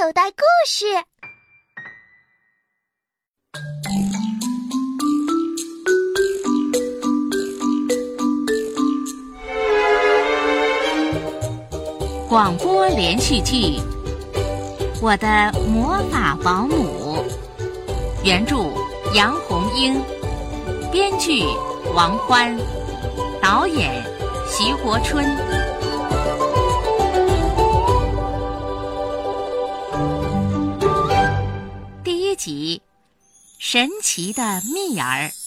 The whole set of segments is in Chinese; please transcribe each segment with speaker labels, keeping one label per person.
Speaker 1: 口袋故事。
Speaker 2: 广播连续剧《我的魔法保姆》，原著杨红樱，编剧王欢，导演徐国春。神奇的蜜儿。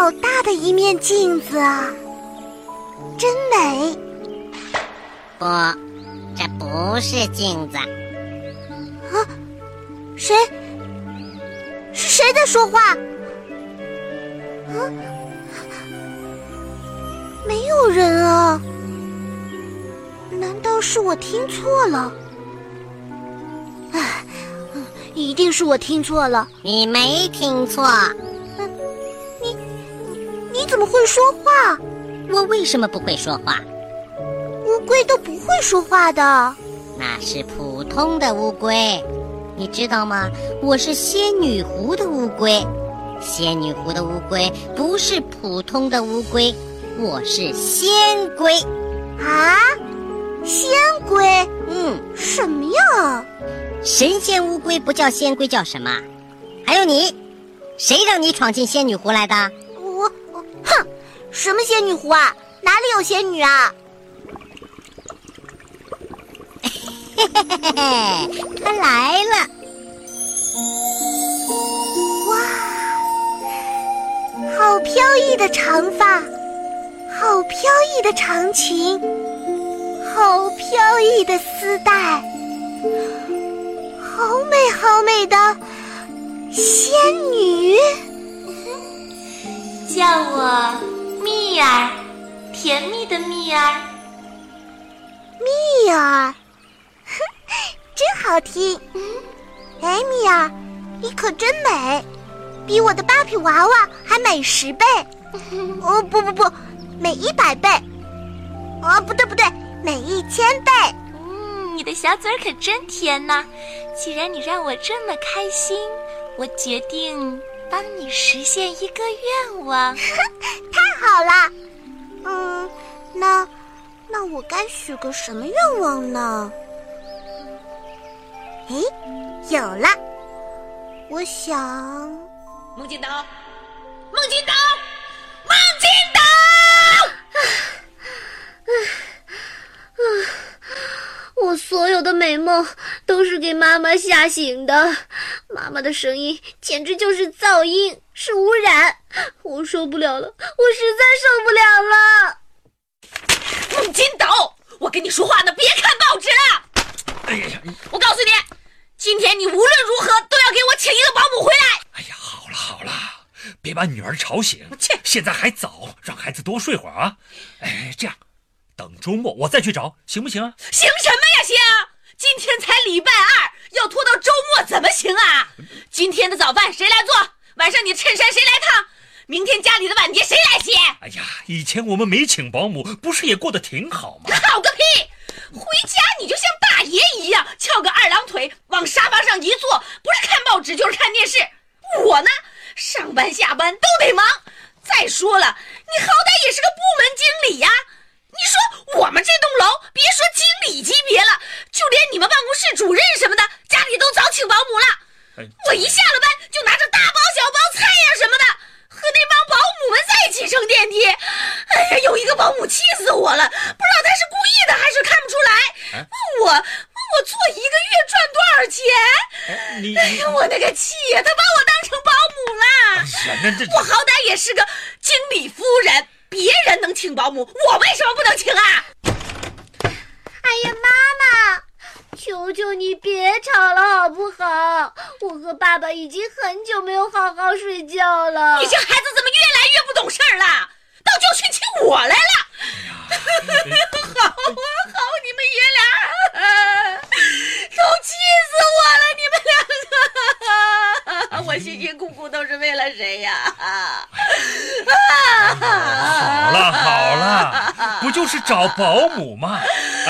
Speaker 1: 好大的一面镜子啊，真美！
Speaker 3: 不，这不是镜子，
Speaker 1: 啊，谁？是谁在说话？啊，没有人啊！难道是我听错了？唉，一定是我听错了。
Speaker 3: 你没听错。
Speaker 1: 怎么会说话？
Speaker 3: 我为什么不会说话？
Speaker 1: 乌龟都不会说话的。
Speaker 3: 那是普通的乌龟，你知道吗？我是仙女湖的乌龟。仙女湖的乌龟不是普通的乌龟，我是仙龟。
Speaker 1: 啊，仙龟？
Speaker 3: 嗯，
Speaker 1: 什么呀？
Speaker 3: 神仙乌龟不叫仙龟叫什么？还有你，谁让你闯进仙女湖来的？
Speaker 1: 什么仙女湖啊？哪里有仙女啊？
Speaker 3: 嘿嘿嘿嘿嘿，他来了！
Speaker 1: 哇，好飘逸的长发，好飘逸的长裙，好飘逸的丝带，好美好美的仙女。
Speaker 4: 叫我儿，甜蜜的蜜儿。
Speaker 1: 蜜儿，哼，真好听。哎，蜜儿，你可真美，比我的芭比娃娃还美十倍。哦，不不不，美一百倍。哦，不对不对，美一千倍。
Speaker 4: 嗯，你的小嘴可真甜呐！既然你让我这么开心，我决定帮你实现一个愿望。
Speaker 1: 太好了。嗯，那那我该许个什么愿望呢？哎，有了，我想。
Speaker 5: 孟金岛，孟金岛，
Speaker 6: 我所有的美梦都是给妈妈吓醒的，妈妈的声音简直就是噪音，是污染，我受不了了，我实在受不了了。
Speaker 5: 孟金斗，我跟你说话呢，别看报纸了。
Speaker 7: 哎呀，
Speaker 5: 我告诉你，今天你无论如何都要给我请一个保姆回来。
Speaker 7: 哎呀，好了好了，别把女儿吵醒。
Speaker 5: 切，
Speaker 7: 现在还早，让孩子多睡会儿啊。哎，这样，等周末我再去找，行不行啊？
Speaker 5: 行什么呀行？今天才礼拜二，要拖到周末怎么行啊？今天的早饭谁来做？晚上你的衬衫谁来烫？明天家里的碗碟谁来洗？
Speaker 7: 哎呀，以前我们没请保姆，不是也过得挺好吗？
Speaker 5: 好个屁！回家你就像大爷一样，翘个二郎腿往沙发上一坐，不是看报纸就是看电视。我呢，上班下班都得忙。再说了，你好歹也是个部门经理呀。你说我们这栋楼，别说经理级别了，就连你们办公室主任什么的，家里都早请保姆了。
Speaker 7: 哎
Speaker 5: 我一下了班就拿着大包小包菜呀什么的，和那帮保姆们在一起乘电梯。哎呀，有一个保姆气死我了，不知道他是故意的还是看不出来。
Speaker 7: 哎
Speaker 5: 问我问我做一个月赚多少钱？
Speaker 7: 哎，你你
Speaker 5: 哎呀，我那个气呀！他把我当成保姆了。我好歹也是个经理夫人，别人能请保姆，我为什么不能请啊？
Speaker 1: 哎呀，妈妈，求求你别吵了好不好？我和爸爸已经很久没有好好睡觉了。
Speaker 6: 你这孩子怎么越来越不懂事儿了？到教训起我来了！好啊好，你们爷俩都气死我了！你们两个，我辛辛苦苦都是为了谁呀？
Speaker 7: 好了好了，不就是找保姆嘛？啊，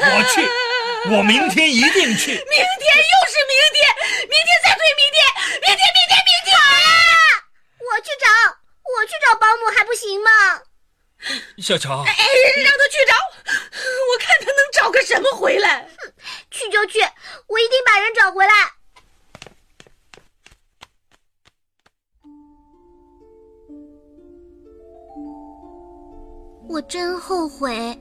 Speaker 7: 我去，我明天一定去。
Speaker 6: 明天又是明天，明天再推明天，明天明天明天。
Speaker 1: 我去找，我去找保姆还不行吗？
Speaker 7: 小乔，
Speaker 6: 哎，让他去找，我看他能找个什么回来。
Speaker 1: 去就去，我一定把人找回来。我真后悔，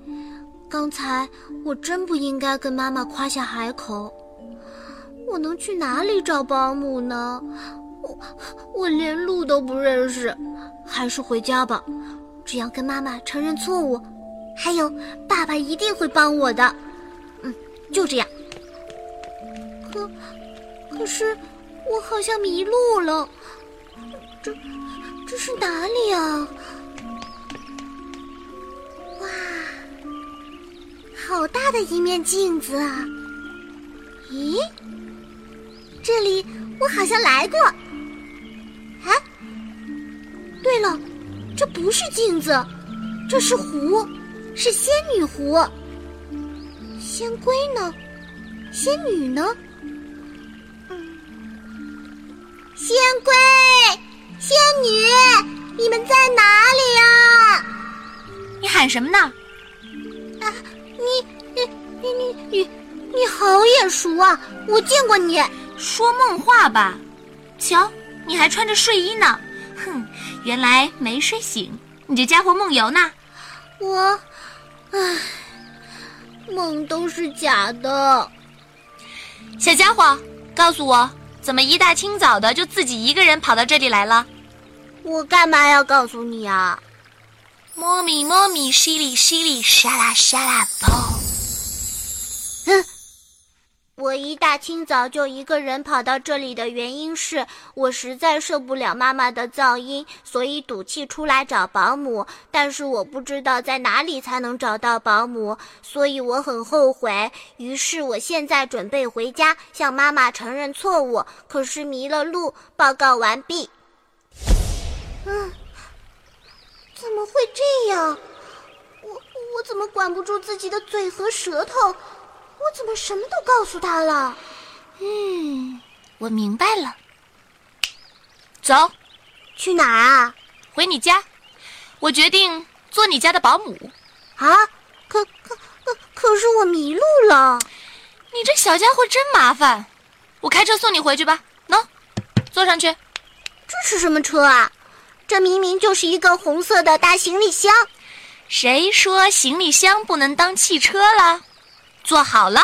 Speaker 1: 刚才我真不应该跟妈妈夸下海口。我能去哪里找保姆呢？我我连路都不认识，还是回家吧。只要跟妈妈承认错误，还有爸爸一定会帮我的。嗯，就这样。可可是我好像迷路了，这这是哪里啊？好大的一面镜子啊！咦，这里我好像来过。哎，对了，这不是镜子，这是湖，是仙女湖。仙龟呢？仙女呢？仙龟、仙女，你们在哪里啊？
Speaker 4: 你喊什么呢？
Speaker 1: 啊，你你你你你你好眼熟啊！我见过你。
Speaker 4: 说梦话吧？瞧，你还穿着睡衣呢。哼，原来没睡醒，你这家伙梦游呢。
Speaker 1: 我，唉，梦都是假的。
Speaker 4: 小家伙，告诉我，怎么一大清早的就自己一个人跑到这里来了？
Speaker 1: 我干嘛要告诉你啊？
Speaker 4: 摸咪摸咪，淅沥淅沥，沙啦沙啦，砰！
Speaker 1: 我一大清早就一个人跑到这里的原因是我实在受不了妈妈的噪音，所以赌气出来找保姆。但是我不知道在哪里才能找到保姆，所以我很后悔。于是我现在准备回家向妈妈承认错误，可是迷了路。报告完毕。嗯。怎么会这样？我我怎么管不住自己的嘴和舌头？我怎么什么都告诉他了？
Speaker 4: 嗯，我明白了。走，
Speaker 1: 去哪儿啊？
Speaker 4: 回你家。我决定做你家的保姆。
Speaker 1: 啊？可可可可是我迷路了。
Speaker 4: 你这小家伙真麻烦。我开车送你回去吧。喏，坐上去。
Speaker 1: 这是什么车啊？这明明就是一个红色的大行李箱，
Speaker 4: 谁说行李箱不能当汽车了？做好了，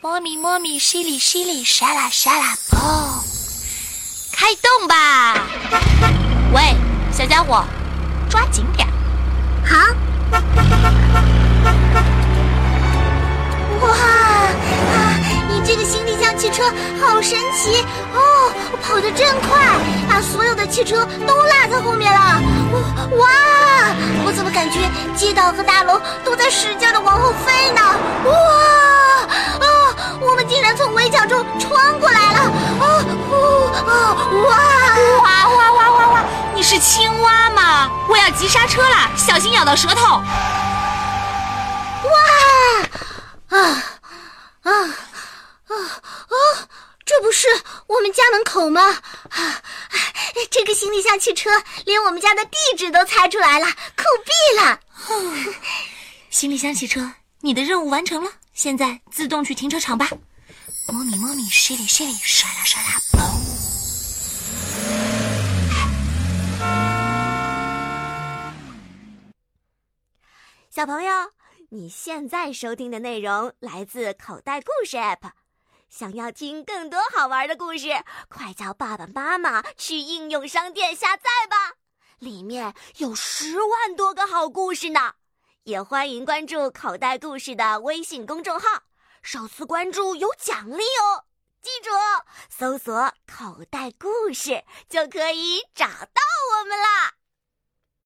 Speaker 4: 摸咪摸咪，淅沥淅沥，沙啦沙啦，砰！开动吧！喂，小家伙，抓紧点！
Speaker 1: 好！哇啊！你这个行李箱汽车好神奇哦，跑得真快，把所有的汽车都落在后面了。哇！街道和大楼都在使劲的往后飞呢？哇！啊！我们竟然从围墙中穿过来了！啊！呜！啊！哇！
Speaker 4: 哇哇哇哇哇！你是青蛙吗？我要急刹车了，小心咬到舌头。
Speaker 1: 哇！啊！啊！啊啊！这不是我们家门口吗？啊！这个行李箱汽车连我们家的地址都猜出来了，酷毙了！
Speaker 4: 行李箱汽车，你的任务完成了，现在自动去停车场吧。摸米摸咪，淅沥淅沥，沙啦沙啦，砰！
Speaker 8: 小朋友，你现在收听的内容来自口袋故事 App。想要听更多好玩的故事，快叫爸爸妈妈去应用商店下载吧，里面有十万多个好故事呢，也欢迎关注口袋故事的微信公众号，首次关注有奖励哦。记住，搜索口袋故事就可以找到我们啦。